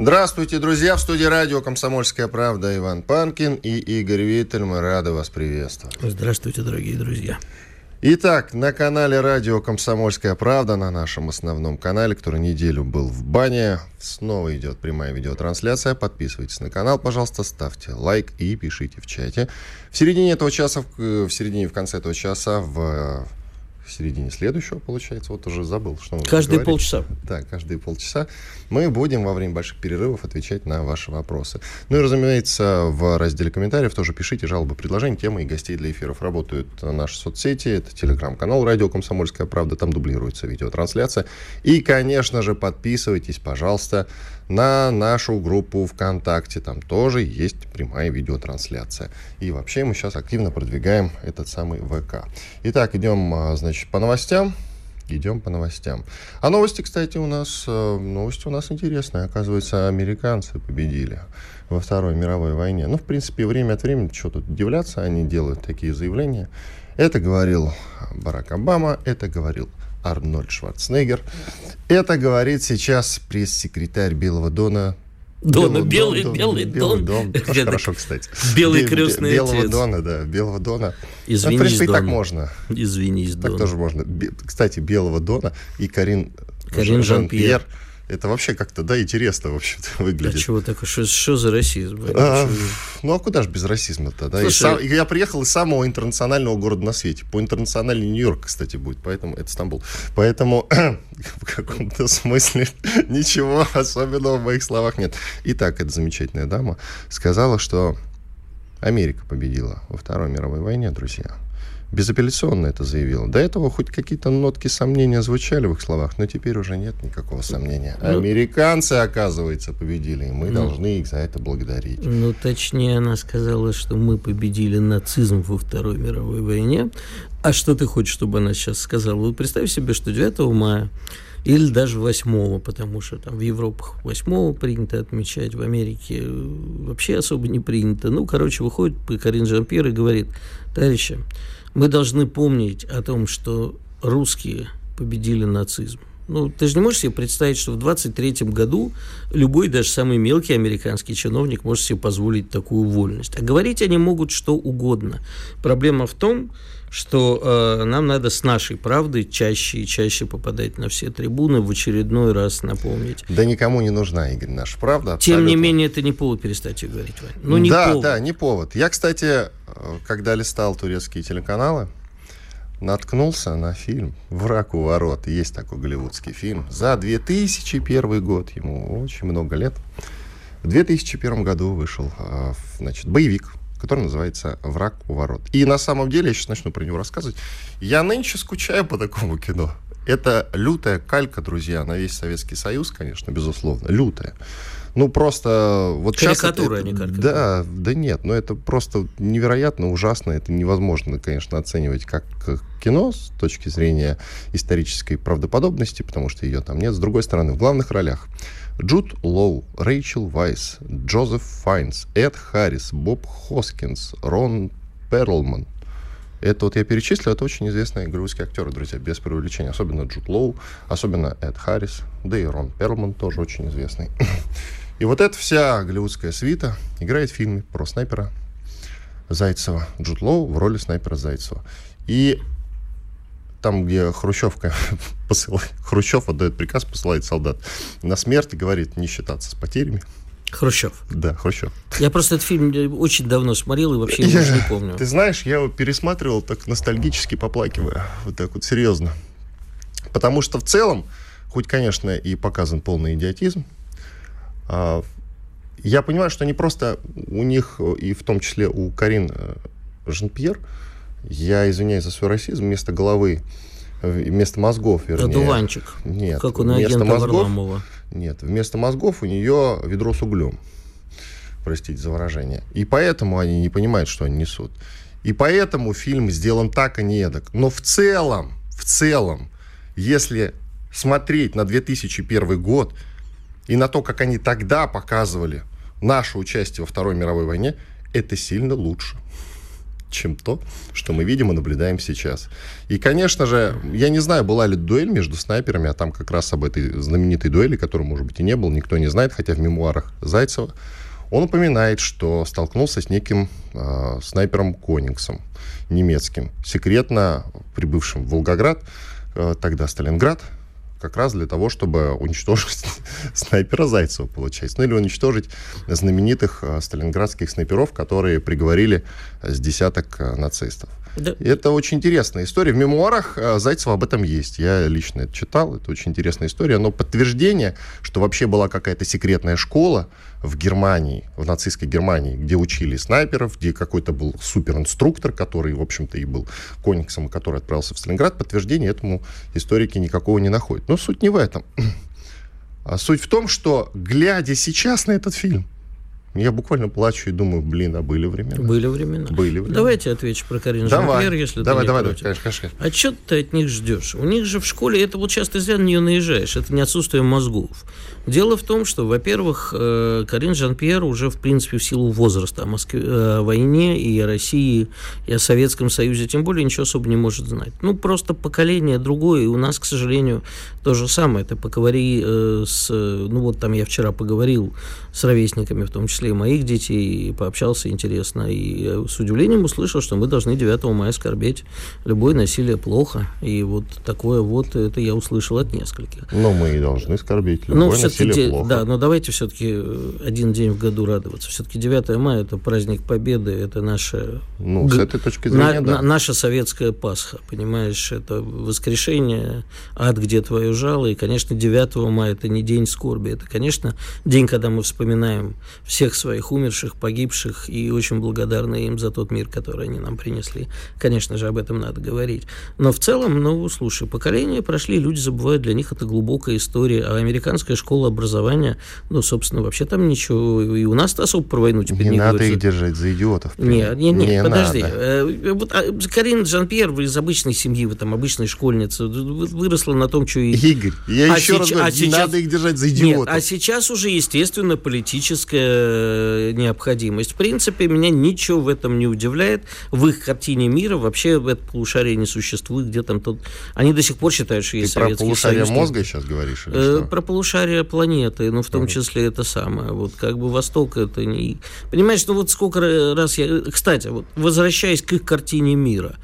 Здравствуйте, друзья! В студии радио «Комсомольская правда» Иван Панкин и Игорь Виттель. Мы рады вас приветствовать. Здравствуйте, дорогие друзья. Итак, на канале радио «Комсомольская правда», на нашем основном канале, который неделю был в бане, снова идет прямая видеотрансляция. Подписывайтесь на канал, пожалуйста, ставьте лайк и пишите в чате. В середине этого часа, в середине в конце этого часа в в середине следующего, получается, вот уже забыл, что мы Каждые полчаса. Да, каждые полчаса мы будем во время больших перерывов отвечать на ваши вопросы. Ну и, разумеется, в разделе комментариев тоже пишите жалобы, предложения, темы и гостей для эфиров. Работают наши соцсети, это телеграм-канал «Радио Комсомольская правда», там дублируется видеотрансляция. И, конечно же, подписывайтесь, пожалуйста, на нашу группу ВКонтакте. Там тоже есть прямая видеотрансляция. И вообще мы сейчас активно продвигаем этот самый ВК. Итак, идем, а, значит, по новостям. Идем по новостям. А новости, кстати, у нас э, новости у нас интересные. Оказывается, американцы победили во Второй мировой войне. Ну, в принципе, время от времени, что тут удивляться, они делают такие заявления. Это говорил Барак Обама, это говорил Арнольд Шварценеггер. Это говорит сейчас пресс-секретарь Белого Дона Дона, белый, дон, белый, белый дон. дон. Тоже хорошо, кстати. Белый крестный Белого отец. Дона, да, Белого Дона. Извинись, ну, в принципе, Дон. так можно. Извинись, Так Дон. тоже можно. Кстати, Белого Дона и Карин, Карин Жан-Пьер. Это вообще как-то, да, интересно, в общем-то, А выглядит. чего такое? Что, что за расизм? А, ну а куда же без расизма-то, да? Слушай, сам- я приехал из самого интернационального города на свете. По интернациональному Нью-Йорк, кстати, будет, поэтому это Стамбул. Поэтому в каком-то смысле ничего особенного в моих словах нет. Итак, эта замечательная дама сказала, что Америка победила во Второй мировой войне, друзья. Безапелляционно это заявила. До этого хоть какие-то нотки сомнения звучали в их словах, но теперь уже нет никакого сомнения. Ну- Американцы, оказывается, победили, и мы должны их за это благодарить. Ну, точнее, она сказала, что мы победили нацизм во Второй мировой войне. А что ты хочешь, чтобы она сейчас сказала? Вот представь себе, что 9 мая или даже 8, потому что там в Европах 8 принято отмечать, в Америке э, вообще особо не принято. Ну, короче, выходит Карин Жан-Пьер и говорит, товарищи, мы должны помнить о том, что русские победили нацизм. Ну, ты же не можешь себе представить, что в 23-м году любой, даже самый мелкий американский чиновник может себе позволить такую вольность. А говорить они могут что угодно. Проблема в том, что э, нам надо с нашей правдой чаще и чаще попадать на все трибуны, в очередной раз напомнить. Да никому не нужна, Игорь, наша правда. Тем не абсолютно. менее, это не повод перестать ее говорить, Вань. Ну, не да, повод. да, не повод. Я, кстати, э, когда листал турецкие телеканалы, наткнулся на фильм «Враг у ворот». Есть такой голливудский фильм. За 2001 год, ему очень много лет. В 2001 году вышел э, значит, боевик, который называется «Враг у ворот». И на самом деле, я сейчас начну про него рассказывать, я нынче скучаю по такому кино. Это лютая калька, друзья, на весь Советский Союз, конечно, безусловно, лютая. Ну, просто... Вот Карикатура, это- а не карикатура. Да, да нет, но это просто невероятно ужасно. Это невозможно, конечно, оценивать как кино с точки зрения исторической правдоподобности, потому что ее там нет. С другой стороны, в главных ролях Джуд Лоу, Рэйчел Вайс, Джозеф Файнс, Эд Харрис, Боб Хоскинс, Рон Перлман. Это вот я перечислил, это очень известные голливудские актеры, друзья, без преувеличения. Особенно Джуд Лоу, особенно Эд Харрис, да и Рон Перлман тоже очень известный. И вот эта вся голливудская свита играет в фильме про снайпера Зайцева. Джуд Лоу в роли снайпера Зайцева. И там, где Хрущевка посылает, Хрущев отдает приказ, посылает солдат на смерть и говорит не считаться с потерями. Хрущев. Да, Хрущев. Я просто этот фильм очень давно смотрел и вообще его уже не помню. Ты знаешь, я его пересматривал так ностальгически поплакивая. Вот так вот, серьезно. Потому что в целом, хоть, конечно, и показан полный идиотизм, а, я понимаю, что они просто у них, э, и в том числе у Карин э, Жан-Пьер, я извиняюсь за свой расизм, вместо головы, э, вместо мозгов, вернее. Одуванчик. Нет, Как у вместо агента мозгов Варламова. Нет, вместо мозгов у нее ведро с углем. Простите за выражение. И поэтому они не понимают, что они несут. И поэтому фильм сделан так, а не эдак. Но в целом, в целом, если смотреть на 2001 год и на то, как они тогда показывали наше участие во Второй мировой войне, это сильно лучше чем то, что мы видим и наблюдаем сейчас. И, конечно же, я не знаю, была ли дуэль между снайперами, а там как раз об этой знаменитой дуэли, которой, может быть, и не было, никто не знает, хотя в мемуарах Зайцева он упоминает, что столкнулся с неким э, снайпером Конингсом, немецким, секретно прибывшим в Волгоград, э, тогда Сталинград, как раз для того, чтобы уничтожить снайпера Зайцева, получается. Ну или уничтожить знаменитых э, сталинградских снайперов, которые приговорили с десяток э, нацистов. Да. Это очень интересная история. В мемуарах э, Зайцева об этом есть. Я лично это читал. Это очень интересная история. Но подтверждение, что вообще была какая-то секретная школа в Германии, в нацистской Германии, где учили снайперов, где какой-то был суперинструктор, который, в общем-то, и был кониксом, который отправился в Сталинград, подтверждения этому историки никакого не находят. Но суть не в этом. А суть в том, что, глядя сейчас на этот фильм, я буквально плачу и думаю, блин, а были времена. Были времена. Были времена. Давайте отвечу про Карин давай. Жан-Пьер, если давай, ты давай, не давай, против. конечно, конечно. А что ты от них ждешь? У них же в школе, это вот часто зря на нее наезжаешь, это не отсутствие мозгов. Дело в том, что, во-первых, э, Карин Жан-Пьер уже, в принципе, в силу возраста о, Москве, о войне и о России, и о Советском Союзе, тем более, ничего особо не может знать. Ну, просто поколение другое, и у нас, к сожалению, то же самое. Ты поговори э, с... Ну, вот там я вчера поговорил с ровесниками, в том числе и моих детей, и пообщался интересно, и с удивлением услышал, что мы должны 9 мая скорбеть. Любое насилие плохо, и вот такое вот, это я услышал от нескольких. Но мы и должны скорбить. Любое Ну, все-таки, насилие де- плохо. да, но давайте все-таки один день в году радоваться. Все-таки 9 мая – это праздник Победы, это наша Ну, с этой точки на- зрения, да. на- наша советская Пасха, понимаешь, это воскрешение, ад, где твое жало, и, конечно, 9 мая это не день скорби, это, конечно, день, когда мы вспоминаем всех своих умерших, погибших, и очень благодарны им за тот мир, который они нам принесли. Конечно же, об этом надо говорить. Но в целом, ну, слушай, поколения прошли, люди забывают, для них это глубокая история, а американская школа образования, ну, собственно, вообще там ничего, и у нас особо про войну теперь Не не, надо говорится. их держать за идиотов. Не, не, не, Не подожди. надо. Э, Вот, а, Карин Жан-Пьер вы из обычной семьи, вы там обычной школьницы, вы- выросла на том, что и... Игорь, я А еще раз сеч- говорю, а не сейчас- надо их держать за Нет, идиотов. а сейчас уже, естественно, политическая необходимость. В принципе, меня ничего в этом не удивляет. В их картине мира вообще это полушарие не существует. Где там тут... Они до сих пор считают, что Ты есть про Советский полушарие Союз. мозга сейчас говоришь? Э? Про полушарие планеты, ну, в том числе это самое. Вот как бы Восток это не... Понимаешь, ну вот сколько ра- раз я... Кстати, вот возвращаясь к их картине мира,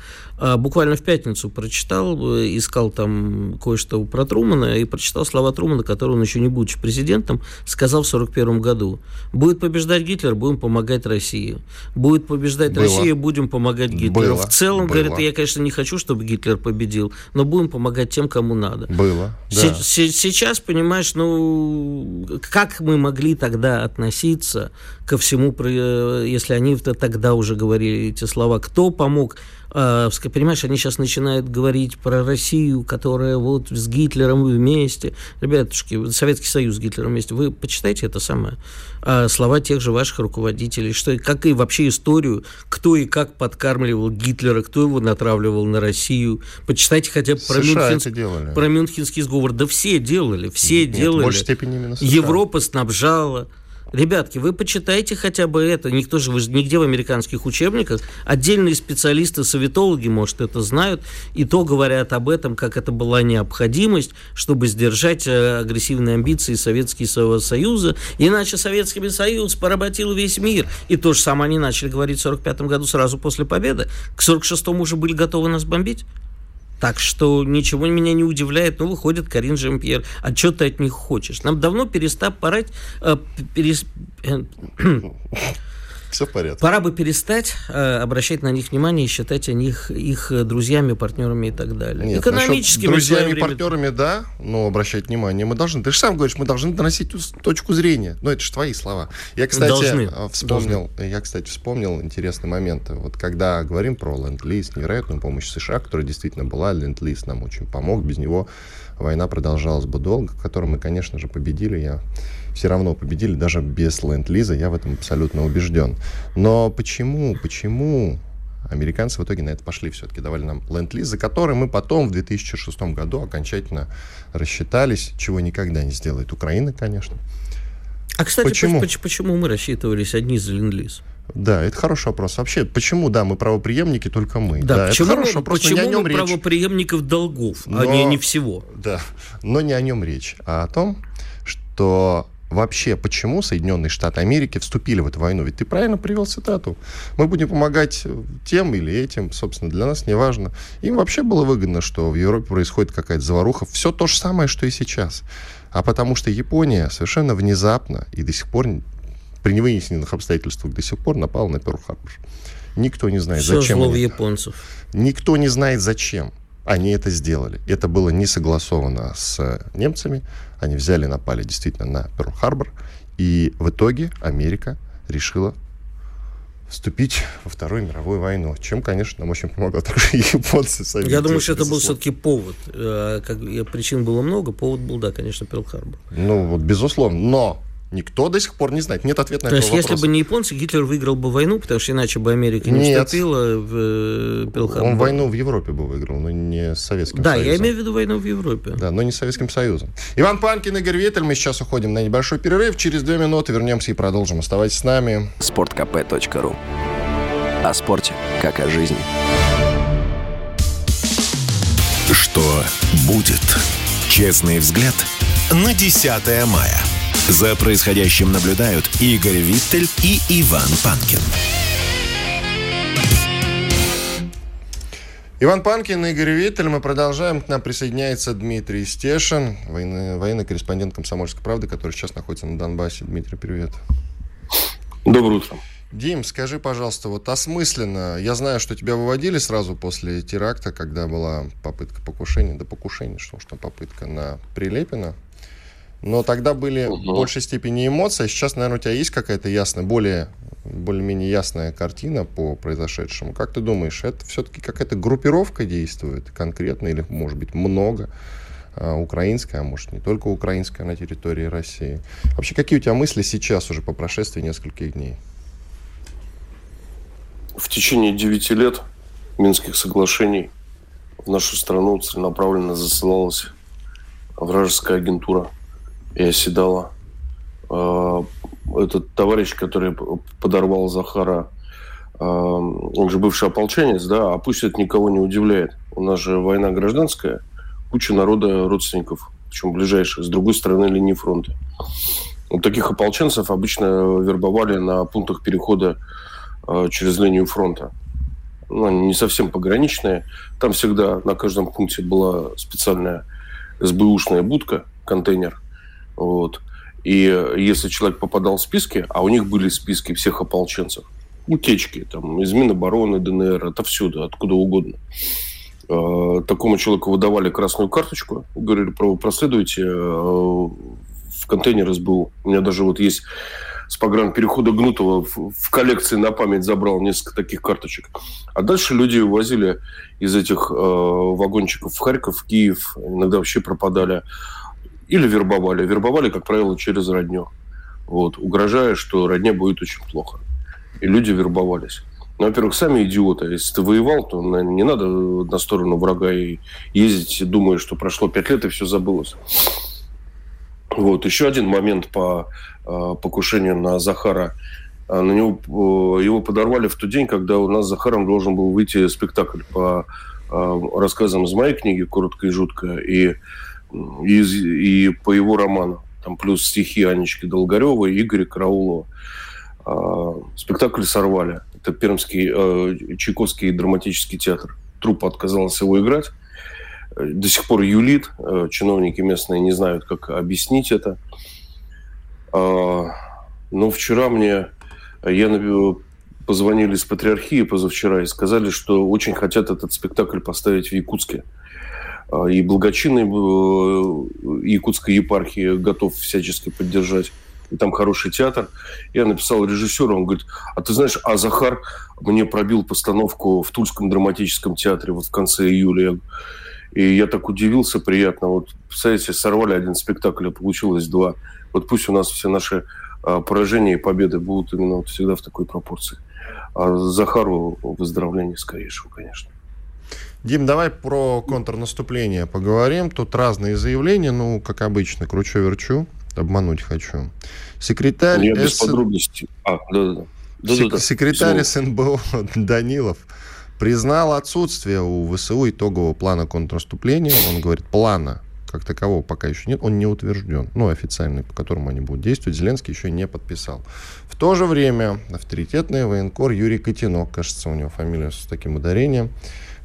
буквально в пятницу прочитал, э, искал там кое-что про Трумана и прочитал слова Трумана, которые он еще не будучи президентом, сказал в 41 году. Будет побеждать Гитлер, будем помогать России. Будет побеждать Было. Россия, будем помогать Гитлеру. Было. В целом, Было. говорит, я, конечно, не хочу, чтобы Гитлер победил, но будем помогать тем, кому надо. Было, да. се- Сейчас, понимаешь, ну, как мы могли тогда относиться ко всему, э, если они тогда уже говорили эти слова, кто помог, А, понимаешь, они сейчас начинают говорить про Россию, которая вот с Гитлером вместе. Ребятушки, Советский Союз с Гитлером вместе. Вы почитайте это самое. А, слова тех же ваших руководителей, что, как и вообще историю, кто и как подкармливал Гитлера, кто его натравливал на Россию. Почитайте хотя бы про Мюнхенск- про Мюнхенский сговор. Да все делали, все Нет, делали. в большей степени именно США. Европа снабжала. Ребятки, вы почитайте хотя бы это. Никто же, вы же нигде в американских учебниках. Отдельные специалисты, советологи, может, это знают. И то говорят об этом, как это была необходимость, чтобы сдержать э, агрессивные амбиции Советского Союза. Иначе Советский Союз поработил весь мир. И то же самое они начали говорить в 45 году, сразу после победы. К 46-му уже были готовы нас бомбить. Так что ничего меня не удивляет. Ну, выходит Карин Жемпьер. А что ты от них хочешь? Нам давно перестав пора, э, перес- э, Все в порядке. пора бы перестать э, обращать на них внимание и считать о них их друзьями, партнерами и так далее. Нет, Экономическими друзьями время- партнерами, да, но обращать внимание мы должны. Ты же сам говоришь, мы должны доносить точку зрения. Ну, это же твои слова. Я, кстати, Должны. э, вспомнил, я, кстати, вспомнил интересный момент. Вот когда говорим про ленд-лиз, невероятную помощь США, которая действительно была, ленд-лиз нам очень помог, без него война продолжалась бы долго, в которой мы, конечно же, победили. Я все равно победили, даже без ленд-лиза, я в этом абсолютно убежден. Но почему, почему американцы в итоге на это пошли все-таки, давали нам ленд-лиз, за который мы потом в 2006 году окончательно рассчитались, чего никогда не сделает Украина, конечно. А, кстати, почему, почему, мы рассчитывались одни за ленд-лиз? Да, это хороший вопрос. Вообще, почему, да, мы правоприемники, только мы? Да, да почему, это хороший вопрос, почему но не о нем мы речь. правоприемников долгов, но, а не, не всего? Да, но не о нем речь, а о том, что вообще, почему Соединенные Штаты Америки вступили в эту войну. Ведь ты правильно привел цитату. Мы будем помогать тем или этим, собственно, для нас не важно. Им вообще было выгодно, что в Европе происходит какая-то заваруха. Все то же самое, что и сейчас. А потому что Япония совершенно внезапно и до сих пор при невынесенных обстоятельствах до сих пор напала на Перл-Харбор. Никто не знает, Все зачем. Зло в японцев. Никто не знает, зачем они это сделали. Это было не согласовано с немцами. Они взяли, напали действительно на Перл-Харбор. И в итоге Америка решила вступить во Вторую мировую войну, чем, конечно, нам очень помогал также японцы сами. Я думаю, что это был все-таки повод. Э, как, причин было много, повод был, да, конечно, Перл-Харбор. Ну, вот, безусловно. Но Никто до сих пор не знает. Нет ответа на То есть, если бы не японцы, Гитлер выиграл бы войну, потому что иначе бы Америка не Нет. вступила в э, Перл Он войну в Европе бы выиграл, но не с Советским да, Союзом. Да, я имею в виду войну в Европе. Да, но не с Советским Союзом. Иван Панкин, Игорь Виттель. Мы сейчас уходим на небольшой перерыв. Через две минуты вернемся и продолжим. Оставайтесь с нами. Спорткп.ру О спорте, как о жизни. Что будет? Честный взгляд на 10 мая. За происходящим наблюдают Игорь Виттель и Иван Панкин. Иван Панкин, Игорь Виттель. Мы продолжаем. К нам присоединяется Дмитрий Стешин, военный, военный корреспондент «Комсомольской правды», который сейчас находится на Донбассе. Дмитрий, привет. Доброе утро. Дим, скажи, пожалуйста, вот осмысленно, я знаю, что тебя выводили сразу после теракта, когда была попытка покушения, да покушения, что уж там попытка на Прилепина, но тогда были угу. в большей степени эмоции. Сейчас, наверное, у тебя есть какая-то ясная, более, более-менее ясная картина по произошедшему. Как ты думаешь, это все-таки какая-то группировка действует конкретно или, может быть, много? А, украинская, а может не только украинская на территории России. Вообще, какие у тебя мысли сейчас уже по прошествии нескольких дней? В течение девяти лет Минских соглашений в нашу страну целенаправленно засылалась вражеская агентура – и оседала. А, этот товарищ, который подорвал Захара, а, он же бывший ополченец, да, а пусть это никого не удивляет. У нас же война гражданская, куча народа, родственников, причем ближайших, с другой стороны линии фронта. Вот таких ополченцев обычно вербовали на пунктах перехода а, через линию фронта. Ну, они не совсем пограничные. Там всегда на каждом пункте была специальная СБУшная будка, контейнер, вот. И если человек попадал в списки, а у них были списки всех ополченцев, утечки там, из Минобороны, ДНР, отовсюду, откуда угодно. Э, такому человеку выдавали красную карточку, говорили, проследуйте э, в контейнер СБУ. У меня даже вот есть с погран перехода Гнутова в, в коллекции на память забрал несколько таких карточек. А дальше люди увозили из этих э, вагончиков в Харьков, в Киев, иногда вообще пропадали или вербовали. Вербовали, как правило, через родню. Вот, угрожая, что родне будет очень плохо. И люди вербовались. Ну, во-первых, сами идиоты. Если ты воевал, то наверное, не надо на сторону врага и ездить, думая, что прошло пять лет и все забылось. Вот. Еще один момент по э, покушению на Захара. А, на него, э, его подорвали в тот день, когда у нас с Захаром должен был выйти спектакль по э, рассказам из моей книги «Коротко и жутко». И и, и по его роману. Там плюс стихи Анечки Долгаревой Игоря Караулова. А, спектакль сорвали. Это Пермский э, Чайковский драматический театр. Труппа отказалась его играть. До сих пор юлит. Э, чиновники местные не знают, как объяснить это. А, но вчера мне я позвонили из патриархии позавчера и сказали, что очень хотят этот спектакль поставить в Якутске. А, и благочинный э, якутской епархии готов всячески поддержать. И там хороший театр. Я написал режиссеру, он говорит, а ты знаешь, а Захар мне пробил постановку в Тульском драматическом театре вот в конце июля. И я так удивился приятно. Вот, представляете, сорвали один спектакль, а получилось два. Вот пусть у нас все наши а, поражения и победы будут именно вот всегда в такой пропорции. А Захару выздоровление скорейшего, конечно. Дим, давай про контрнаступление поговорим. Тут разные заявления, ну, как обычно, кручу-верчу, обмануть хочу. Секретарь... Я без подробностей. А, да-да-да. Да, Секретарь СНБО Данилов признал отсутствие у ВСУ итогового плана контрнаступления. Он говорит, плана как такового пока еще нет, он не утвержден, ну, официальный, по которому они будут действовать, Зеленский еще не подписал. В то же время авторитетный военкор Юрий Котинок, кажется, у него фамилия с таким ударением,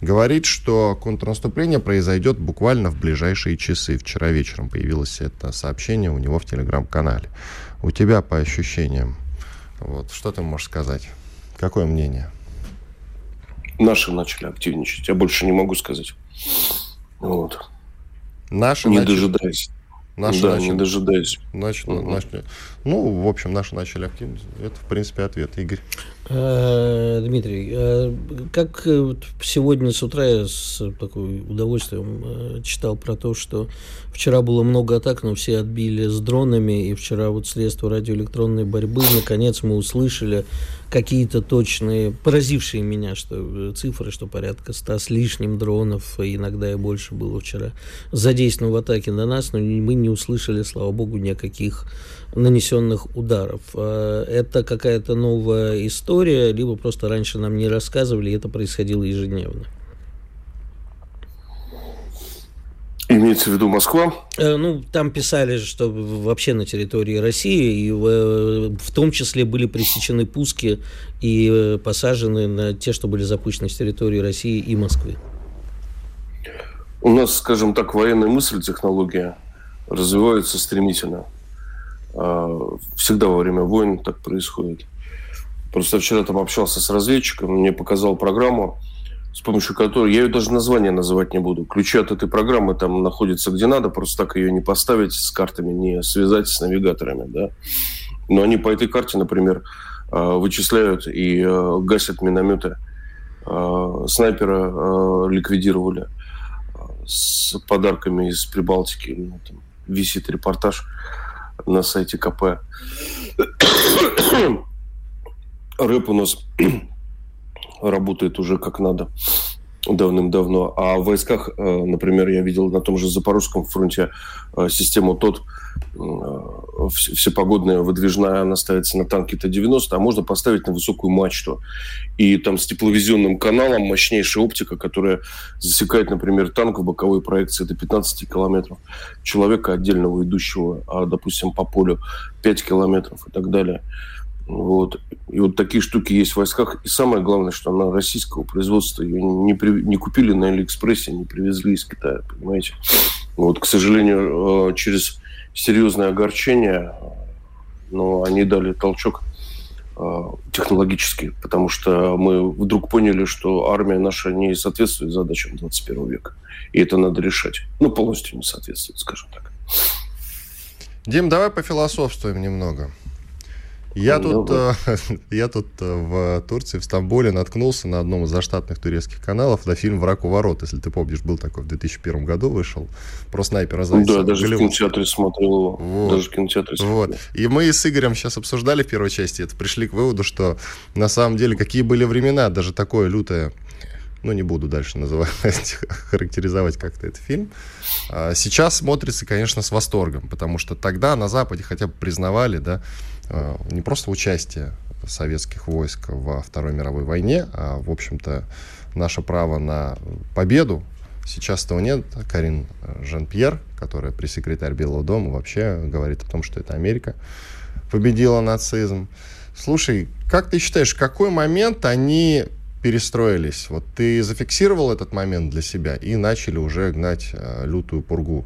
говорит, что контрнаступление произойдет буквально в ближайшие часы. Вчера вечером появилось это сообщение у него в телеграм-канале. У тебя по ощущениям, вот, что ты можешь сказать? Какое мнение? Наши начали активничать. Я больше не могу сказать. Вот. Наши не начали... дожидаясь. Наши да, начали... не дожидаясь. Начали, угу. начали. Ну, в общем, наши начали активно. Это, в принципе, ответ, Игорь. Э, Дмитрий, э, как э, сегодня с утра я с такой удовольствием читал про то, что вчера было много атак, но все отбили с дронами, и вчера вот средства радиоэлектронной борьбы, наконец мы услышали какие-то точные, поразившие меня, что цифры, что порядка ста с лишним дронов, иногда и больше было вчера задействовано в атаке на нас, но мы не услышали, слава богу, никаких нанесенных ударов. А, это какая-то новая история, либо просто раньше нам не рассказывали, и это происходило ежедневно. Имеется в виду Москва? Э, ну, там писали, что вообще на территории России, и в, в том числе были пресечены пуски и э, посажены на те, что были запущены с территории России и Москвы. У нас, скажем так, военная мысль, технология развивается стремительно. А, всегда во время войн так происходит. Просто вчера там общался с разведчиком, мне показал программу, с помощью которой, я ее даже название называть не буду. Ключи от этой программы там находятся где надо, просто так ее не поставить с картами, не связать с навигаторами, да. Но они по этой карте, например, а, вычисляют и а, гасят минометы. Снайпера ликвидировали с подарками из Прибалтики. Там висит репортаж на сайте КП. Рэп у нас работает уже как надо давным-давно. А в войсках, э, например, я видел на том же Запорожском фронте э, систему ТОТ э, всепогодная, выдвижная, она ставится на танке Т-90, а можно поставить на высокую мачту. И там с тепловизионным каналом мощнейшая оптика, которая засекает, например, танк в боковой проекции до 15 километров, человека отдельного идущего, а, допустим, по полю 5 километров и так далее. Вот. И вот такие штуки есть в войсках. И самое главное, что она российского производства. Ее не, при, не купили на Алиэкспрессе, не привезли из Китая, понимаете? Вот, к сожалению, э, через серьезное огорчение, но они дали толчок э, технологический, потому что мы вдруг поняли, что армия наша не соответствует задачам 21 века. И это надо решать. Ну, полностью не соответствует, скажем так. Дим, давай пофилософствуем немного. Я тут, э, я тут э, в Турции, в Стамбуле наткнулся на одном из заштатных турецких каналов на фильм «Враг у ворот». Если ты помнишь, был такой в 2001 году вышел. Про снайпера Зайцева. Да, даже Голливуд. в кинотеатре смотрел его. Вот. Даже в кинотеатре смотрел. Вот. И мы с Игорем сейчас обсуждали в первой части это, пришли к выводу, что на самом деле какие были времена, даже такое лютое ну, не буду дальше называть, характеризовать как-то этот фильм. А сейчас смотрится, конечно, с восторгом, потому что тогда на Западе хотя бы признавали, да, не просто участие советских войск во Второй мировой войне, а, в общем-то, наше право на победу. Сейчас этого нет. Карин Жан-Пьер, которая пресс-секретарь Белого дома, вообще говорит о том, что это Америка победила нацизм. Слушай, как ты считаешь, в какой момент они перестроились. Вот ты зафиксировал этот момент для себя и начали уже гнать э, лютую пургу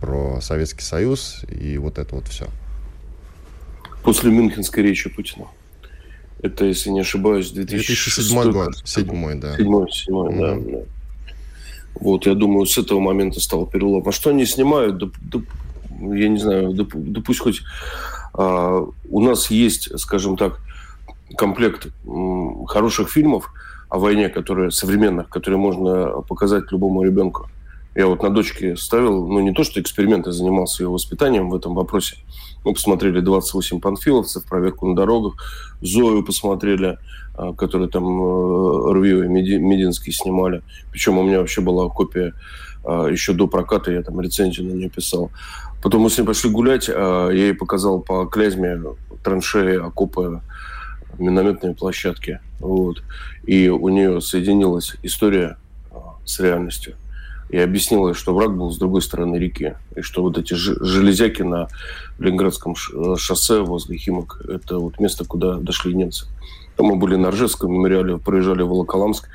про Советский Союз и вот это вот все. После Мюнхенской речи Путина. Это, если не ошибаюсь, 2007 год. Седьмой, да. Седьмой, седьмой, угу. да, да. Вот, я думаю, с этого момента стал перелом. А что они снимают? Да, да, я не знаю, да, да пусть хоть... А, у нас есть, скажем так, комплект м, хороших фильмов, о войне, которые современных, которые можно показать любому ребенку. Я вот на дочке ставил, ну, не то, что эксперименты, занимался ее воспитанием в этом вопросе. Мы посмотрели 28 панфиловцев, проверку на дорогах, Зою посмотрели, а, которые там э, Рвио и Мединский снимали. Причем у меня вообще была копия а, еще до проката, я там рецензию на нее писал. Потом мы с ней пошли гулять, а, я ей показал по клязьме траншеи, окопы, минометные площадки. Вот. И у нее соединилась история с реальностью и объяснила, что враг был с другой стороны реки, и что вот эти железяки на Ленинградском э, шоссе возле Химок – это вот место, куда дошли немцы. Мы были на Ржевском мемориале, проезжали в Волоколамск,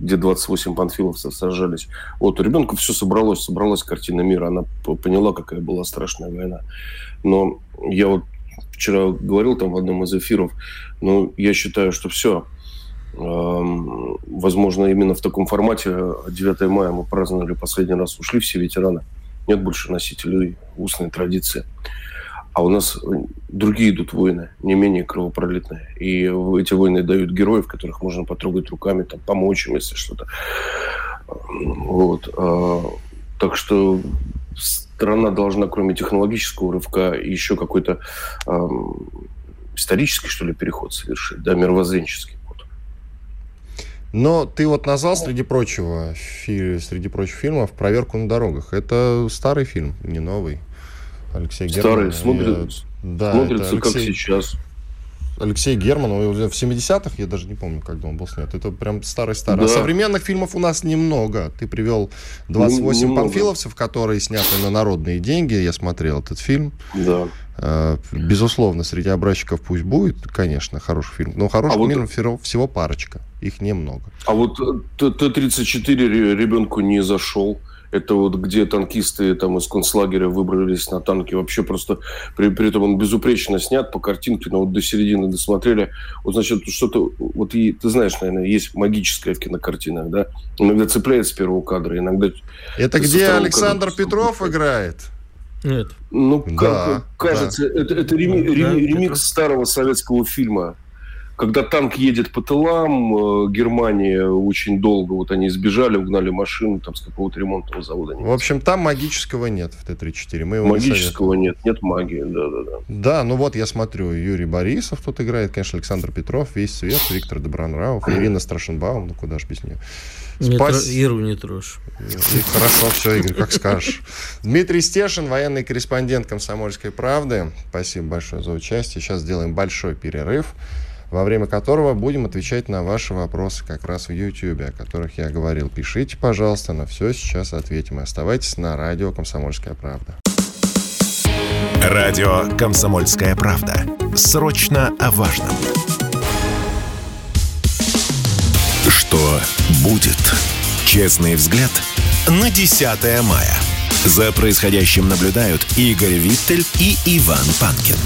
где 28 панфиловцев сражались. Вот у ребенка все собралось, собралась картина мира. Она поняла, какая была страшная война. Но я вот вчера говорил там в одном из эфиров, но я считаю, что все – Возможно, именно в таком формате 9 мая мы праздновали последний раз, ушли все ветераны. Нет больше носителей устной традиции. А у нас другие идут войны, не менее кровопролитные. И эти войны дают героев, которых можно потрогать руками, там, помочь им, если что-то. Вот. А, так что страна должна, кроме технологического рывка, еще какой-то исторический, что ли, переход совершить, да, мировоззренческий. Но ты вот назвал среди прочего, фи, среди прочих фильмов «Проверку на дорогах». Это старый фильм, не новый. Алексей Старый, Герман. смотрится, да, смотрится Алексей, как сейчас. Алексей Герман, в 70-х, я даже не помню, когда он был снят. Это прям старый-старый. Да. А современных фильмов у нас немного. Ты привел 28 немного. панфиловцев, которые сняты на народные деньги. Я смотрел этот фильм. Да. Э, безусловно, среди образчиков пусть будет, конечно, хороший фильм. Но хороших а фильмов вот... всего парочка. Их немного. А вот Т-34 ребенку не зашел. Это вот где танкисты там из концлагеря выбрались на танки. Вообще просто при, при этом он безупречно снят по картинке, но вот до середины досмотрели. Вот значит, что-то... Вот и, ты знаешь, наверное, есть магическое в кинокартинах, да? Иногда цепляет с первого кадра, иногда... Это где Александр кадра... Петров играет? Нет. Ну, да, кажется, да. это, это реми, реми, ремикс старого советского фильма когда танк едет по тылам, э, Германия очень долго, вот они сбежали, угнали машину там с какого-то ремонтного завода. В общем, там магического нет в Т-34. Мы его магического не нет, нет магии, да-да-да. Да, ну вот я смотрю, Юрий Борисов тут играет, конечно, Александр Петров, весь свет, Виктор Добронравов, Ирина Страшенбаум, ну куда ж без нее. Не Спас... тр... Иру не трожь. Хорошо, все, Игорь, как скажешь. Дмитрий Стешин, военный корреспондент «Комсомольской правды». Спасибо большое за участие. Сейчас сделаем большой перерыв во время которого будем отвечать на ваши вопросы как раз в YouTube, о которых я говорил. Пишите, пожалуйста, на все сейчас ответим. И оставайтесь на радио «Комсомольская правда». Радио «Комсомольская правда». Срочно о важном. Что будет? Честный взгляд на 10 мая. За происходящим наблюдают Игорь Виттель и Иван Панкин.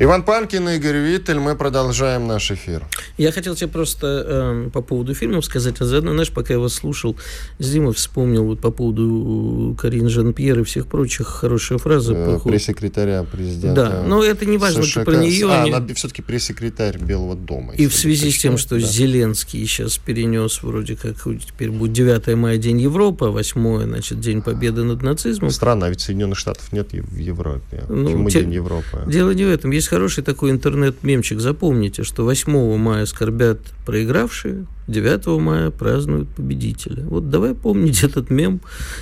Иван Панкин Игорь Виттель, мы продолжаем наш эфир. Я хотел тебе просто э, по поводу фильмов сказать, а заодно, знаешь, пока я вас слушал, Зима вспомнил вот по поводу Карин Жан-Пьер и всех прочих хорошие фразы. Э, пресс-секретаря президента Да, но это не важно, США. про нее. А, она все-таки пресс-секретарь Белого дома. И в связи с тем, что да. Зеленский сейчас перенес вроде как теперь будет 9 мая День Европы, а 8 значит, День Победы над нацизмом. Странно, а ведь Соединенных Штатов нет в Европе. Ну, Почему те... День Европы? Дело не в этом. Есть хороший такой интернет-мемчик. Запомните, что 8 мая скорбят проигравшие, 9 мая празднуют победители. Вот давай помнить этот мем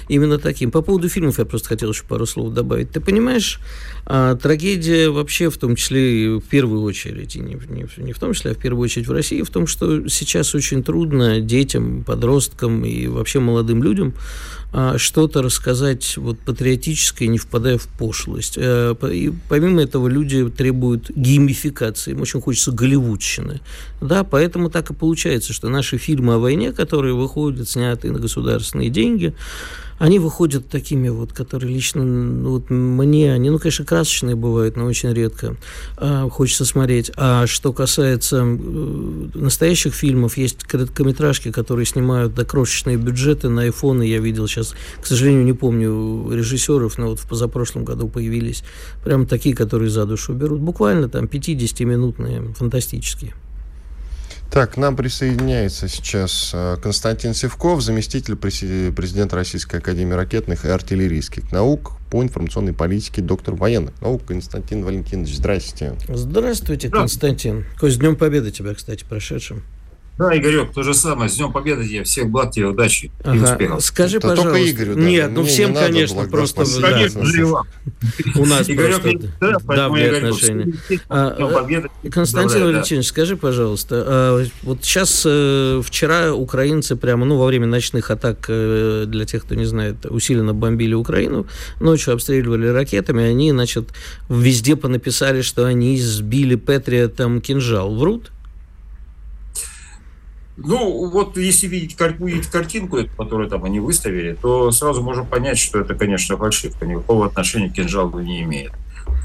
именно таким. По поводу фильмов я просто хотел еще пару слов добавить. Ты понимаешь, а, трагедия вообще в том числе в первую очередь, и не, не, не в том числе, а в первую очередь в России, в том, что сейчас очень трудно детям, подросткам и вообще молодым людям что-то рассказать вот патриотическое, не впадая в пошлость. А, и помимо этого люди требуют геймификации, им очень хочется голливудщины. Да, поэтому так и получается, что наши фильмы о войне, которые выходят, снятые на государственные деньги, они выходят такими вот, которые лично ну, вот мне, они, ну, конечно, красочные бывают, но очень редко а, хочется смотреть. А что касается настоящих фильмов, есть короткометражки, которые снимают до крошечные бюджеты на айфоны. Я видел сейчас, к сожалению, не помню режиссеров, но вот в позапрошлом году появились прям такие, которые за душу берут. Буквально там 50-минутные, фантастические. Так, к нам присоединяется сейчас э, Константин Севков, заместитель президента Российской Академии ракетных и артиллерийских наук по информационной политике, доктор военных наук Константин Валентинович. Здрасте. Здравствуйте, Константин. Кость, Днем Победы тебя, кстати, прошедшим. Да, Игорек, то же самое. С Днем Победы тебе. Всех благ тебе, удачи ага. и успехов. Скажи, Это пожалуйста. Только Игорю, да. Нет, ну, ну всем, конечно, просто... Конечно, да. У нас Игорек, просто да, давние отношения. А, э, Константин Валентинович, да. скажи, пожалуйста, а, вот сейчас, э, вчера украинцы прямо, ну, во время ночных атак, э, для тех, кто не знает, усиленно бомбили Украину, ночью обстреливали ракетами, они, значит, везде понаписали, что они сбили Петрия там кинжал. Врут? Ну, вот если видеть, увидеть картинку, которую там они выставили, то сразу можно понять, что это, конечно, фальшивка, никакого отношения к кинжалу не имеет.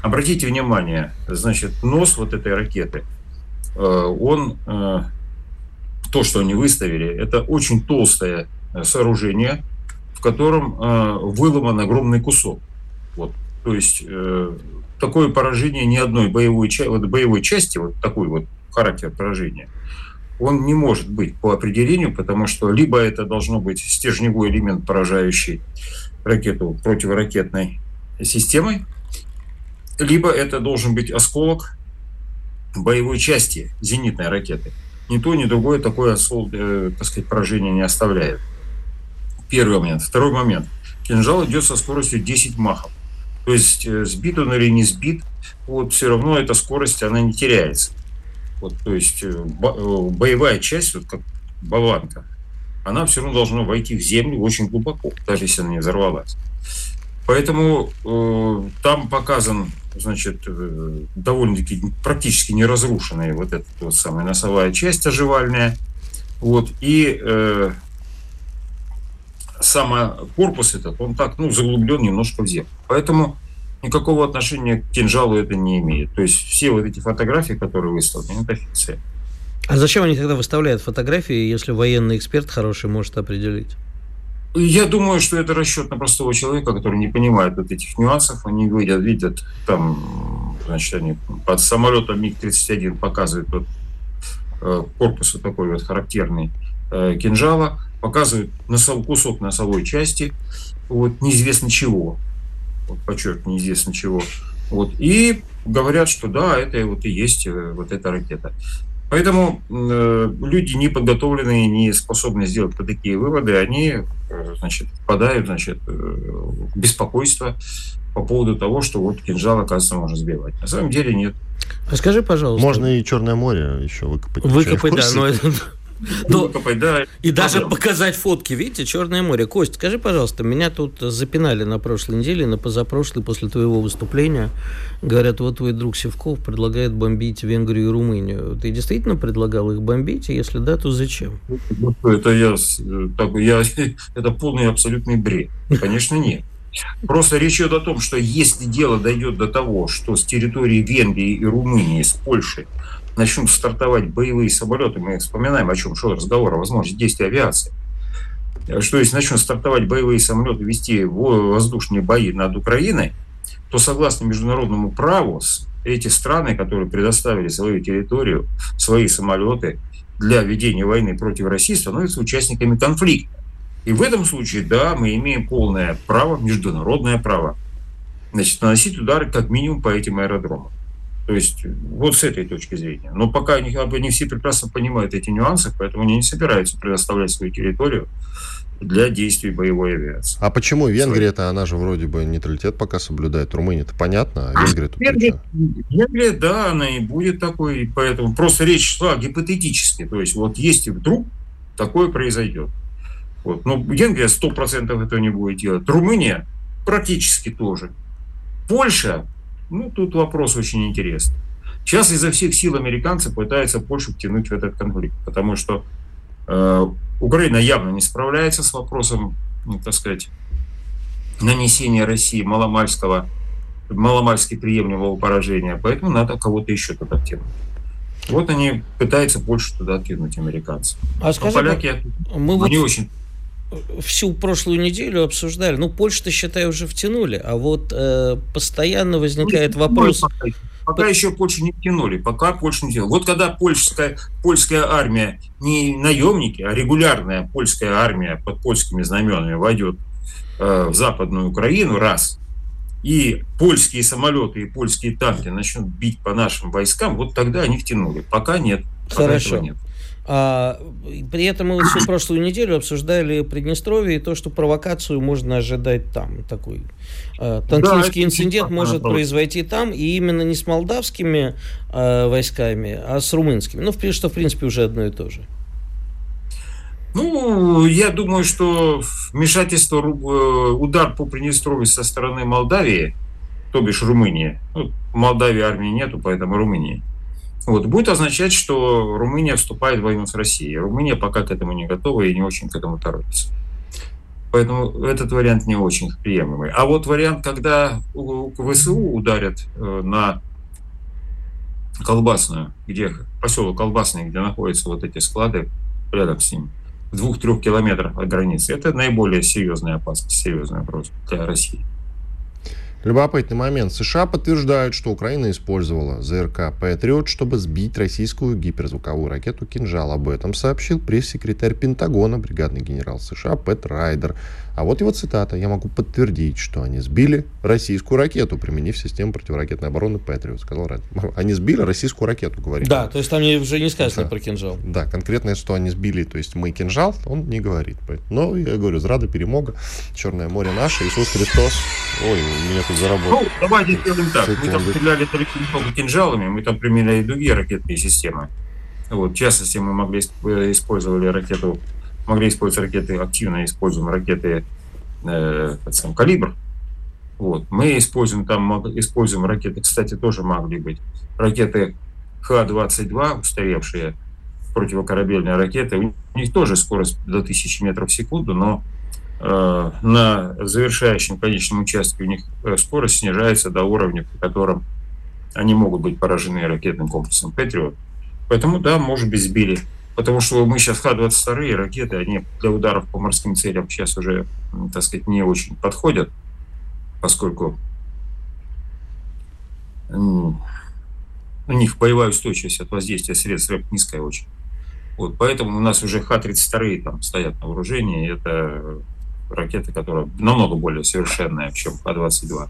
Обратите внимание, значит, нос вот этой ракеты, э, он, э, то, что они выставили, это очень толстое сооружение, в котором э, выломан огромный кусок. Вот. То есть такое поражение ни одной боевой, боевой части, вот такой вот характер поражения – он не может быть по определению, потому что либо это должно быть стержневой элемент, поражающий ракету противоракетной системой, либо это должен быть осколок боевой части зенитной ракеты. Ни то, ни другое такое оскол, э, так сказать, поражение не оставляет. Первый момент. Второй момент. Кинжал идет со скоростью 10 махов. То есть э, сбит он или не сбит, вот все равно эта скорость, она не теряется. Вот, то есть э, э, боевая часть, вот как болванка, она все равно должна войти в землю очень глубоко, даже если она не взорвалась. Поэтому э, там показан, значит, э, довольно-таки практически неразрушенная вот эта вот самая носовая часть оживальная. Вот, и э, сам корпус этот, он так, ну, заглублен немножко в землю. Поэтому никакого отношения к кинжалу это не имеет. То есть все вот эти фотографии, которые выставлены, это фикция. А зачем они тогда выставляют фотографии, если военный эксперт хороший может определить? Я думаю, что это расчет на простого человека, который не понимает вот этих нюансов. Они видят, видят там, значит, они под самолетом МиГ-31 показывают вот, э, корпус вот такой вот характерный э, кинжала, показывают носов, кусок носовой части, вот, неизвестно чего вот, подчеркну, неизвестно чего. Вот, и говорят, что да, это вот и есть э, вот эта ракета. Поэтому э, люди не подготовленные, не способные сделать вот такие выводы, они э, значит, впадают значит, э, в беспокойство по поводу того, что вот кинжал, оказывается, можно сбивать. На самом деле нет. А скажи, пожалуйста. Можно и Черное море еще выкопать. Выкопать, да, но это но... да. И даже показать фотки, видите, Черное море. Кость, скажи, пожалуйста, меня тут запинали на прошлой неделе, на позапрошлой, после твоего выступления. Говорят, вот твой друг Севков предлагает бомбить Венгрию и Румынию. Ты действительно предлагал их бомбить? Если да, то зачем? Это я, так, я это полный абсолютный бред. Конечно, нет. Просто речь идет о том, что если дело дойдет до того, что с территории Венгрии и Румынии, с Польшей начнут стартовать боевые самолеты, мы вспоминаем, о чем шел разговор, о возможности действия авиации, что если начнут стартовать боевые самолеты, вести воздушные бои над Украиной, то согласно международному праву эти страны, которые предоставили свою территорию, свои самолеты для ведения войны против России, становятся участниками конфликта. И в этом случае, да, мы имеем полное право, международное право, значит, наносить удары как минимум по этим аэродромам. То есть вот с этой точки зрения. Но пока они, они все прекрасно понимают эти нюансы, поэтому они не собираются предоставлять свою территорию для действий боевой авиации. А почему Венгрия-то, она же вроде бы нейтралитет пока соблюдает, Румыния-то понятно, а Венгрия тут Венгрия, Венгрия, да, она и будет такой, поэтому просто речь шла гипотетически, то есть вот если вдруг такое произойдет. Вот. Но Венгрия 100% этого не будет делать. Румыния практически тоже. Польша ну, тут вопрос очень интересный. Сейчас изо всех сил американцы пытаются Польшу втянуть в этот конфликт, потому что э, Украина явно не справляется с вопросом, ну, так сказать, нанесения России маломальского, маломальски приемлемого поражения, поэтому надо кого-то еще туда втянуть. Вот они пытаются Польшу туда кинуть, американцы. А скажи, поляки, мы вот... не очень всю прошлую неделю обсуждали. Ну, Польшу-то, считай, уже втянули, а вот э, постоянно возникает вопрос... пока еще Польшу не тянули, пока Польшу не тянули. Вот когда польская, польская армия, не наемники, а регулярная польская армия под польскими знаменами войдет э, в Западную Украину, раз, и польские самолеты и польские танки начнут бить по нашим войскам, вот тогда они втянули. Пока нет. Пока Хорошо. Нет. А, при этом мы всю прошлую неделю обсуждали Приднестровье и то, что провокацию можно ожидать там. Такой а, танкистский да, инцидент может вопрос. произойти там, и именно не с молдавскими а, войсками, а с румынскими. Ну, в, что, в принципе, уже одно и то же. Ну, я думаю, что вмешательство, э, удар по Приднестровью со стороны Молдавии, то бишь Румынии, ну, Молдавии армии нету, поэтому Румынии, вот, будет означать, что Румыния вступает в войну с Россией. Румыния пока к этому не готова и не очень к этому торопится. Поэтому этот вариант не очень приемлемый. А вот вариант, когда ВСУ ударят э, на Колбасную, где поселок Колбасный, где находятся вот эти склады рядом с ним, в двух-трех километрах от границы, это наиболее серьезная опасность, серьезная угроза для России. Любопытный момент. США подтверждают, что Украина использовала ЗРК «Патриот», чтобы сбить российскую гиперзвуковую ракету «Кинжал». Об этом сообщил пресс-секретарь Пентагона, бригадный генерал США Пэт Райдер. А вот его цитата. «Я могу подтвердить, что они сбили российскую ракету, применив систему противоракетной обороны «Патриот», сказал. Они сбили российскую ракету, говорит. Да, то есть там уже не сказано да. про «Кинжал». Да, конкретно, что они сбили, то есть мы «Кинжал», он не говорит. Но, я говорю, зрада перемога, Черное море наше, Иисус Христос. Ой, у меня тут заработал. Ну, давайте сделаем так. Мы там стреляли только кинжалами, мы там применяли другие ракетные системы. Вот, в частности, мы могли э, использовали ракету могли использовать ракеты, активно используем ракеты э, сам, «Калибр». Вот. Мы используем там используем ракеты, кстати, тоже могли быть. Ракеты Х-22, устаревшие противокорабельные ракеты, у них тоже скорость до 1000 метров в секунду, но э, на завершающем конечном участке у них э, скорость снижается до уровня, при котором они могут быть поражены ракетным комплексом «Патриот». Поэтому, да, может быть, сбили потому что мы сейчас Х-22 ракеты, они для ударов по морским целям сейчас уже, так сказать, не очень подходят, поскольку у них боевая устойчивость от воздействия средств низкая очень. Вот, поэтому у нас уже Х-32 там стоят на вооружении. Это ракеты, которые намного более совершенные, чем Х-22.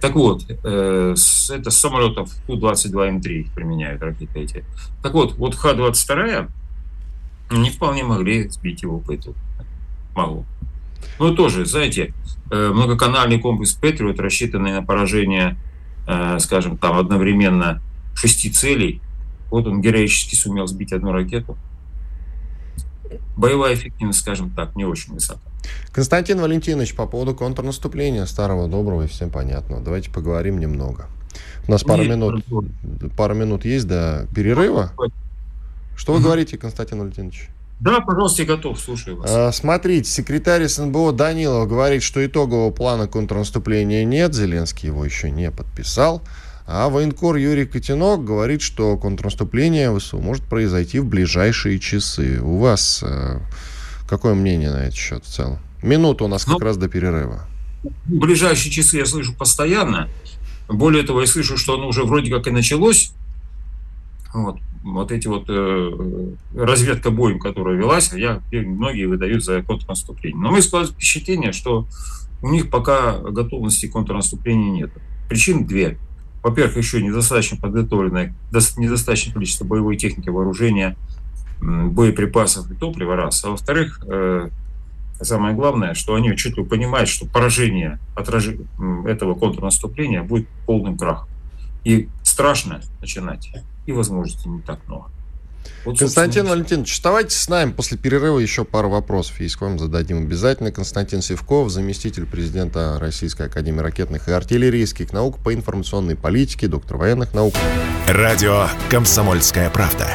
Так вот, э, это с самолетов Ту-22М3 применяют ракеты эти. Так вот, вот Х-22 не вполне могли сбить его Пэтриот. Могу. Ну, тоже, знаете, э, многоканальный комплекс Патриот, рассчитанный на поражение, э, скажем, там одновременно шести целей, вот он героически сумел сбить одну ракету. Боевая эффективность, скажем так, не очень высока. Константин Валентинович, по поводу контрнаступления старого, доброго и всем понятного. Давайте поговорим немного. У нас пару минут, пару минут есть до перерыва. Что вы говорите, Константин Валентинович? Да, пожалуйста, я готов, слушаю вас. А, смотрите, секретарь СНБО Данилов говорит, что итогового плана контрнаступления нет, Зеленский его еще не подписал. А военкор Юрий Котенок говорит, что контрнаступление ВСУ может произойти в ближайшие часы. У вас э, какое мнение на этот счет в целом? Минута у нас ну, как раз до перерыва. Ближайшие часы я слышу постоянно. Более того, я слышу, что оно уже вроде как и началось. Вот вот эти вот э, разведка боем, которая велась, я, многие выдают за контрнаступление. Но мы складываем впечатление, что у них пока готовности контрнаступления нет. Причин две. Во-первых, еще недостаточно подготовленное, недостаточное количество боевой техники, вооружения, боеприпасов и топлива, раз. А во-вторых, э, самое главное, что они четко понимают, что поражение отраж... этого контрнаступления будет полным крахом. И страшно начинать и возможностей не так много. Вот, Константин Валентинович, оставайтесь с нами. После перерыва еще пару вопросов есть к вам зададим обязательно. Константин Севков, заместитель президента Российской Академии ракетных и артиллерийских наук по информационной политике, доктор военных наук. Радио «Комсомольская правда».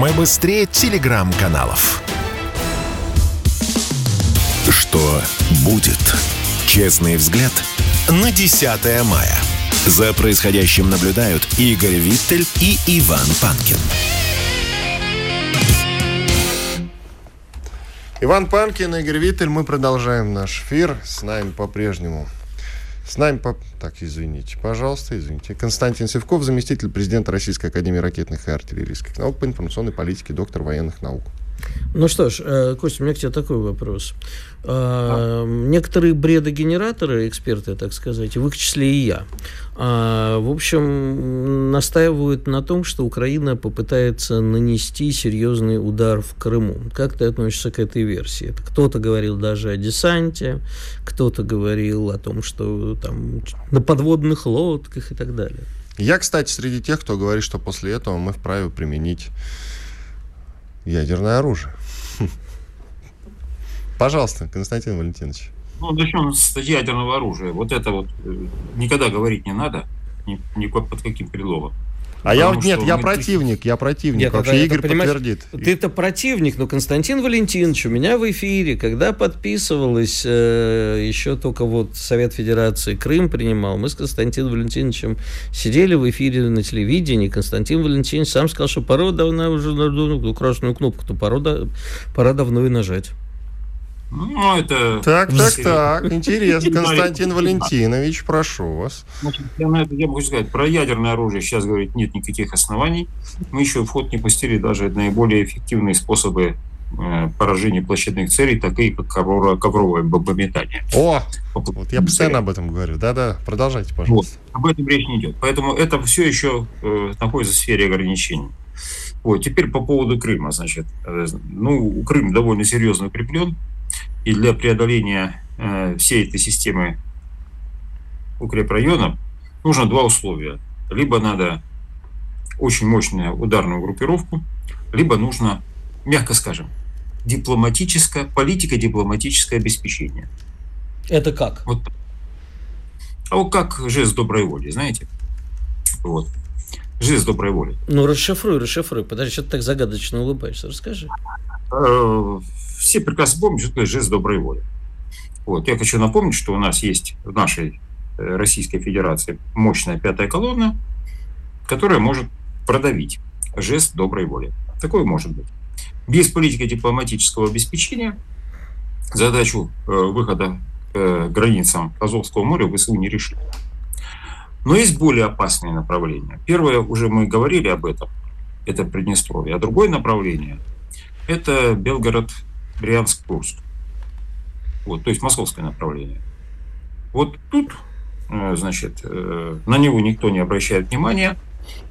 Мы быстрее телеграм-каналов. Что будет? Честный взгляд на 10 мая. За происходящим наблюдают Игорь Виттель и Иван Панкин. Иван Панкин, Игорь Виттель, мы продолжаем наш эфир. С нами по-прежнему С нами... По... Так, извините, пожалуйста, извините. Константин Севков, заместитель президента Российской Академии ракетных и артиллерийских наук по информационной политике, доктор военных наук. Ну что ж, э, Костя, у меня к тебе такой вопрос. А? Некоторые бредогенераторы, эксперты, так сказать, в их числе и я, а, в общем, настаивают на том, что Украина попытается нанести серьезный удар в Крыму. Как ты относишься к этой версии? Кто-то говорил даже о десанте, кто-то говорил о том, что там на подводных лодках и так далее. Я, кстати, среди тех, кто говорит, что после этого мы вправе применить ядерное оружие. Пожалуйста, Константин Валентинович. Ну, начнем с ядерного оружия. Вот это вот э, никогда говорить не надо, ни, ни под каким предлогом. А я вот нет, я противник, я противник. Вообще Игорь подтвердит. Ты это противник, но Константин Валентинович у меня в эфире, когда подписывалось э, еще только вот Совет Федерации Крым принимал, мы с Константином Валентиновичем сидели в эфире на телевидении. Константин Валентинович сам сказал, что пора давно уже на красную кнопку, то пора, пора давно и нажать. Ну, это... Так, так, так, интересно. Константин Валентинович, прошу вас. Значит, я, на это, я могу сказать, про ядерное оружие сейчас говорить нет никаких оснований. Мы еще в ход не пустили даже наиболее эффективные способы э, поражения площадных целей, такие как ковровое, ковровое бомбометание. О, вот я постоянно об этом говорю. Да-да, продолжайте, пожалуйста. Вот, об этом речь не идет. Поэтому это все еще э, находится в сфере ограничений. Вот, теперь по поводу Крыма, значит, э, ну, Крым довольно серьезно укреплен, и для преодоления э, всей этой системы укрепрайонов нужно два условия. Либо надо очень мощную ударную группировку, либо нужно, мягко скажем, дипломатическое, политико-дипломатическое обеспечение. Это как? Вот. А вот как жест доброй воли, знаете? Вот. Жест доброй воли. Ну, расшифруй, расшифруй. Подожди, что ты так загадочно улыбаешься? Расскажи. Э, все прекрасно помнят, что это жест доброй воли. Вот. Я хочу напомнить, что у нас есть в нашей э, Российской Федерации мощная пятая колонна, которая может продавить жест доброй воли. Такое может быть. Без политико-дипломатического обеспечения задачу э, выхода к границам Азовского моря ВСУ не решит. Но есть более опасные направления. Первое, уже мы говорили об этом, это Приднестровье. А другое направление – это Белгород, Брянск, Курск. Вот, то есть московское направление. Вот тут, э, значит, э, на него никто не обращает внимания,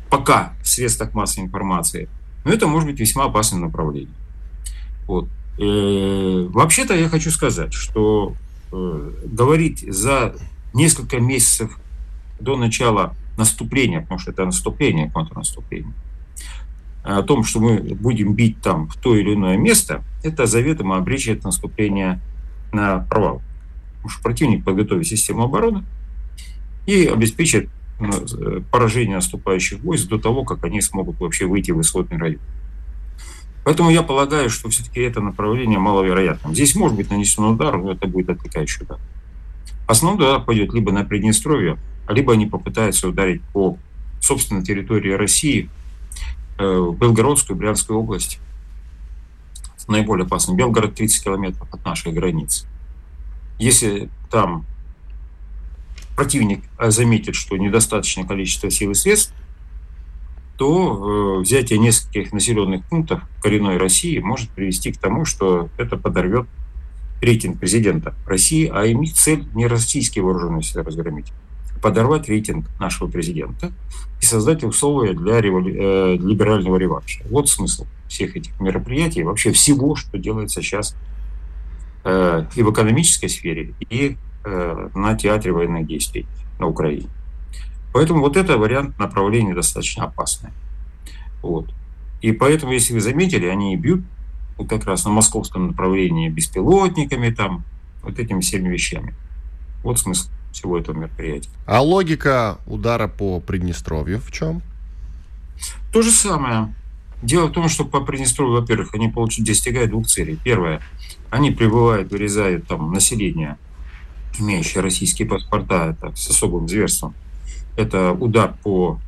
пока в средствах массовой информации. Но это может быть весьма опасное направление. Вот. Э, вообще-то я хочу сказать, что говорить за несколько месяцев до начала наступления, потому что это наступление, контрнаступление, о том, что мы будем бить там в то или иное место, это заведомо обречет наступление на провал. Потому что противник подготовит систему обороны и обеспечит э, поражение наступающих войск до того, как они смогут вообще выйти в исходный район. Поэтому я полагаю, что все-таки это направление маловероятно. Здесь может быть нанесен удар, но это будет отвлекающий удар. Основной удар пойдет либо на Приднестровье, либо они попытаются ударить по собственной территории России, Э, Белгородскую, Брянскую область. Наиболее опасно. Белгород 30 километров от нашей границы. Если там противник э, заметит, что недостаточное количество сил и средств, то э, взятие нескольких населенных пунктов коренной России может привести к тому, что это подорвет рейтинг президента России, а имеет цель не российские вооруженные силы разгромить, подорвать рейтинг нашего президента и создать условия для револю... э, либерального реванша. Вот смысл всех этих мероприятий, вообще всего, что делается сейчас э, и в экономической сфере, и э, на театре военных действий на Украине. Поэтому вот это вариант направления достаточно опасный. Вот. И поэтому, если вы заметили, они бьют вот как раз на московском направлении беспилотниками, там, вот этими всеми вещами. Вот смысл всего этого мероприятия. А логика удара по Приднестровью в чем? То же самое. Дело в том, что по Приднестровью, во-первых, они получают, достигают двух целей. Первое, они прибывают, вырезают там население, имеющее российские паспорта, это с особым зверством. Это удар по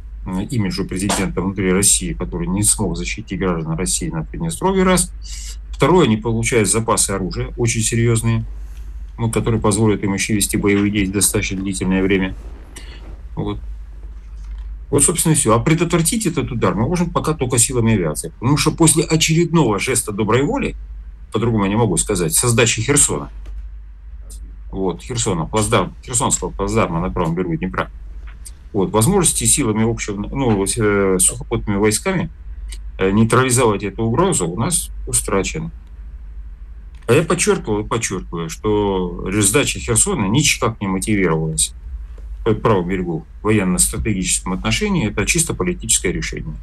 имиджу президента внутри России, который не смог защитить граждан России на Приднестровье, раз. Второе, они получают запасы оружия очень серьезные. Ну, который позволит им еще вести боевые действия достаточно длительное время. Вот. Вот, собственно, и все. А предотвратить этот удар мы можем пока только силами авиации. Потому что после очередного жеста доброй воли, по-другому я не могу сказать, со сдачи Херсона, вот, Херсона, плацдарм, Херсонского плацдарма на правом берегу Днепра, вот, возможности силами общего, ну, э, сухопутными войсками э, нейтрализовать эту угрозу у нас устрачены. А я подчеркивал и подчеркиваю, что сдача Херсона никак не мотивировалась по правому берегу в военно-стратегическом отношении. Это чисто политическое решение.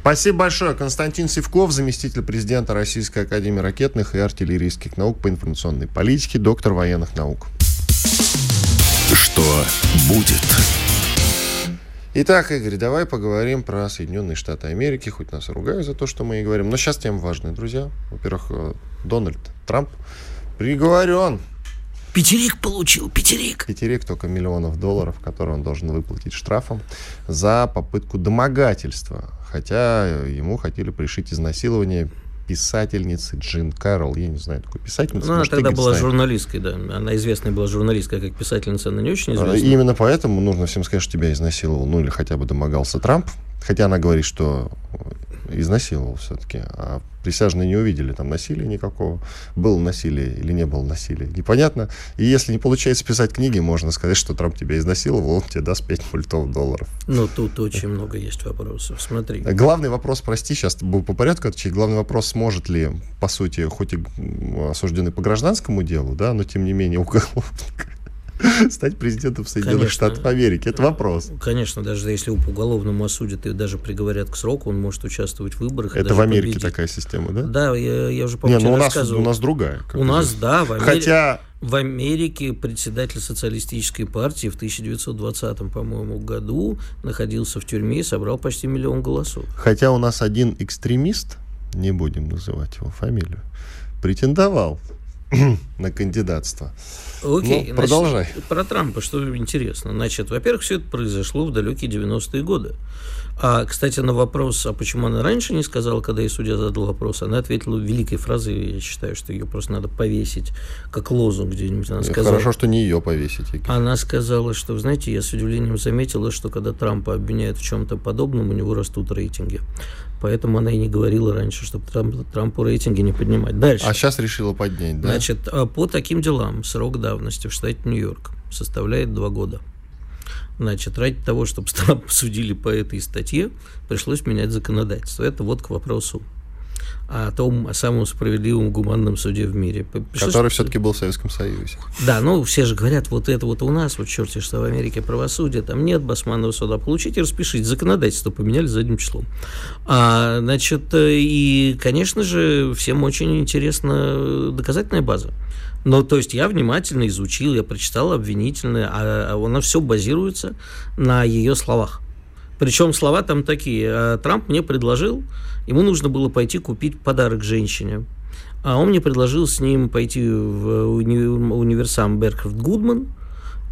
Спасибо большое. Константин Севков, заместитель президента Российской Академии ракетных и артиллерийских наук по информационной политике, доктор военных наук. Что будет? Итак, Игорь, давай поговорим про Соединенные Штаты Америки. Хоть нас ругают за то, что мы и говорим. Но сейчас тема важная, друзья. Во-первых, э, Дональд Трамп приговорен Пятерик получил, пятерик. Пятерик только миллионов долларов, которые он должен выплатить штрафом за попытку домогательства. Хотя ему хотели пришить изнасилование писательницы Джин Кэрролл. Я не знаю, такой писательница. Ну, она тогда была знаешь. журналисткой, да. Она известная была журналисткой, как писательница, она не очень известна. И именно поэтому нужно всем сказать, что тебя изнасиловал, ну или хотя бы домогался Трамп. Хотя она говорит, что изнасиловал все-таки. А присяжные не увидели там насилия никакого. Было насилие или не было насилия. Непонятно. И если не получается писать книги, можно сказать, что Трамп тебя изнасиловал, он тебе даст 5 мультов долларов. Ну, тут очень много есть вопросов. Смотри. Главный вопрос, прости, сейчас был по порядку отвечать. Главный вопрос, сможет ли, по сути, хоть и осужденный по гражданскому делу, да, но тем не менее уголовник стать президентом Соединенных конечно, Штатов Америки? Это вопрос. Конечно, даже если его по уголовному осудят и даже приговорят к сроку, он может участвовать в выборах. Это в Америке победить. такая система, да? Да, я, я уже, по-моему, ну, у нас, у нас другая. У нас, да, в Америке. Хотя в Америке председатель социалистической партии в 1920, по-моему, году находился в тюрьме и собрал почти миллион голосов. Хотя у нас один экстремист, не будем называть его фамилию, претендовал на кандидатство. Окей, ну, продолжай. Значит, про Трампа что интересно. Значит, во-первых, все это произошло в далекие 90-е годы. А, кстати, на вопрос, а почему она раньше не сказала, когда ей судья задал вопрос, она ответила великой фразой, я считаю, что ее просто надо повесить, как лозунг где-нибудь. Она сказала, Хорошо, что не ее повесить. Она сказала, что, знаете, я с удивлением заметила, что когда Трампа обвиняют в чем-то подобном, у него растут рейтинги. Поэтому она и не говорила раньше, чтобы Трамп, Трампу рейтинги не поднимать. Дальше. А сейчас решила поднять, да? Значит, а по таким делам срок давности в штате Нью-Йорк составляет два года. Значит, ради того, чтобы Трампа судили по этой статье, пришлось менять законодательство. Это вот к вопросу о том, о самом справедливом гуманном суде в мире. Который все-таки был в Советском Союзе. Да, ну все же говорят, вот это вот у нас, вот черти, что в Америке правосудие, там нет басманного суда. Получите, распишите. Законодательство поменяли задним числом. А, значит, и, конечно же, всем очень интересна доказательная база. Ну, то есть я внимательно изучил, я прочитал обвинительное, а, а оно все базируется на ее словах. Причем слова там такие. «А Трамп мне предложил, ему нужно было пойти купить подарок женщине. А он мне предложил с ним пойти в уни- универсам Беркхард Гудман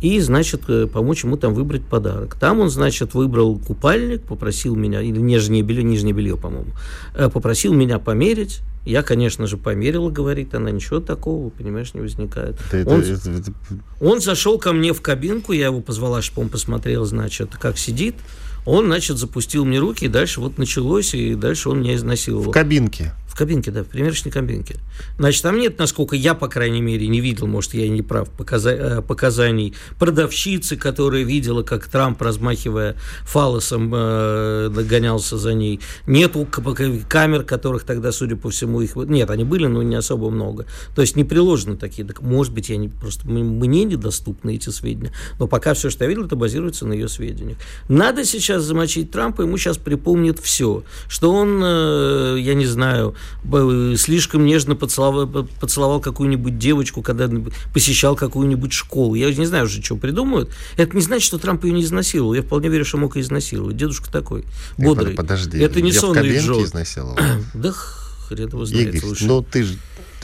и, значит, э, помочь ему там выбрать подарок. Там он, значит, выбрал купальник, попросил меня, или нижнее белье, нижнее белье, по-моему, э, попросил меня померить, я, конечно же, померила, говорит она, ничего такого, понимаешь, не возникает. Это, он, это, это... он зашел ко мне в кабинку, я его позвала, чтобы он посмотрел, значит, как сидит. Он, значит, запустил мне руки, и дальше вот началось, и дальше он меня изнасиловал. В кабинке? В кабинке, да, в примерочной кабинке. Значит, там нет, насколько я, по крайней мере, не видел, может, я и не прав, показа- э, показаний продавщицы, которая видела, как Трамп, размахивая фалосом, э, догонялся за ней. Нет камер, которых тогда, судя по всему, их... Нет, они были, но не особо много. То есть не приложены такие. Так, может быть, я не... просто мне недоступны эти сведения. Но пока все, что я видел, это базируется на ее сведениях. Надо сейчас замочить Трампа, ему сейчас припомнит все. Что он, э, я не знаю, слишком нежно поцеловал, поцеловал какую-нибудь девочку, когда посещал какую-нибудь школу. Я не знаю уже, что придумают. Это не значит, что Трамп ее не изнасиловал. Я вполне верю, что мог и изнасиловать. Дедушка такой, бодрый. Подожди, это не сонный Джо. изнасиловал? Да хрен его знает Игорь, лучше. ну ты же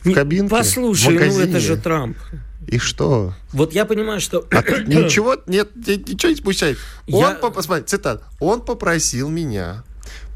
в кабинке, Послушай, ну это же Трамп. И что? Вот я понимаю, что... А ничего, нет, ничего не смущает. Он, я... поп... Смотри, цитат. Он попросил меня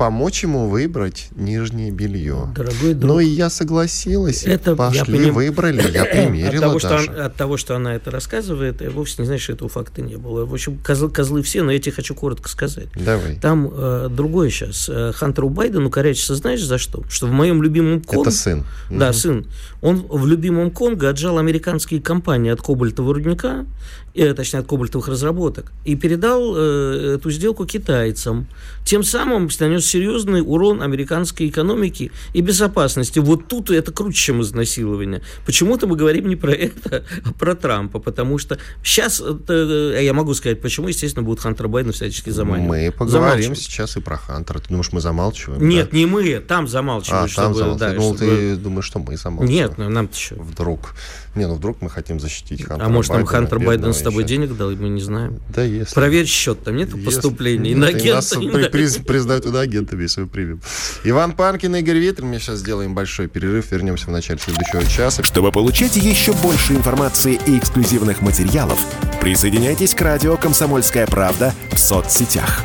помочь ему выбрать нижнее белье. Дорогой друг. Ну и я согласилась. Это Пошли, я поним... выбрали, я примерила от того, даже. Что он, от того, что она это рассказывает, вовсе не значит, что этого факта не было. В общем, козлы, козлы все, но я тебе хочу коротко сказать. Давай. Там э, другое сейчас. Э, Хантеру Байдену корячится, знаешь, за что? Что в моем любимом Конго... Это сын. Да, Мгм. сын. Он в любимом Конго отжал американские компании от кобальтового рудника, точнее, от кобальтовых разработок, и передал э, эту сделку китайцам. Тем самым нанес серьезный урон американской экономике и безопасности. Вот тут это круче, чем изнасилование. Почему-то мы говорим не про это, а про Трампа, потому что сейчас, я могу сказать, почему, естественно, будут Хантер Байден всячески заманивать. Мы поговорим сейчас и про Хантера. Ты думаешь, мы замалчиваем? Нет, да? не мы, там А, замалчивают, там чтобы... замалчиваем. да, Ну, чтобы- ты думаешь, что мы замалчиваем? Нет, ну нам-то что? Вдруг. Не, ну вдруг мы хотим защитить Хантера А может, нам Байдена, Хантер Байден с тобой еще. денег дал, и мы не знаем. Да, если. Проверь счет, там нет Если- поступлений. Иноагента, нас при- приз- признают иноагентами, если мы примем. Иван Панкин, Игорь Витрин. Мы сейчас сделаем большой перерыв. Вернемся в начале следующего часа. Чтобы получать еще больше информации и эксклюзивных материалов, присоединяйтесь к радио «Комсомольская правда» в соцсетях.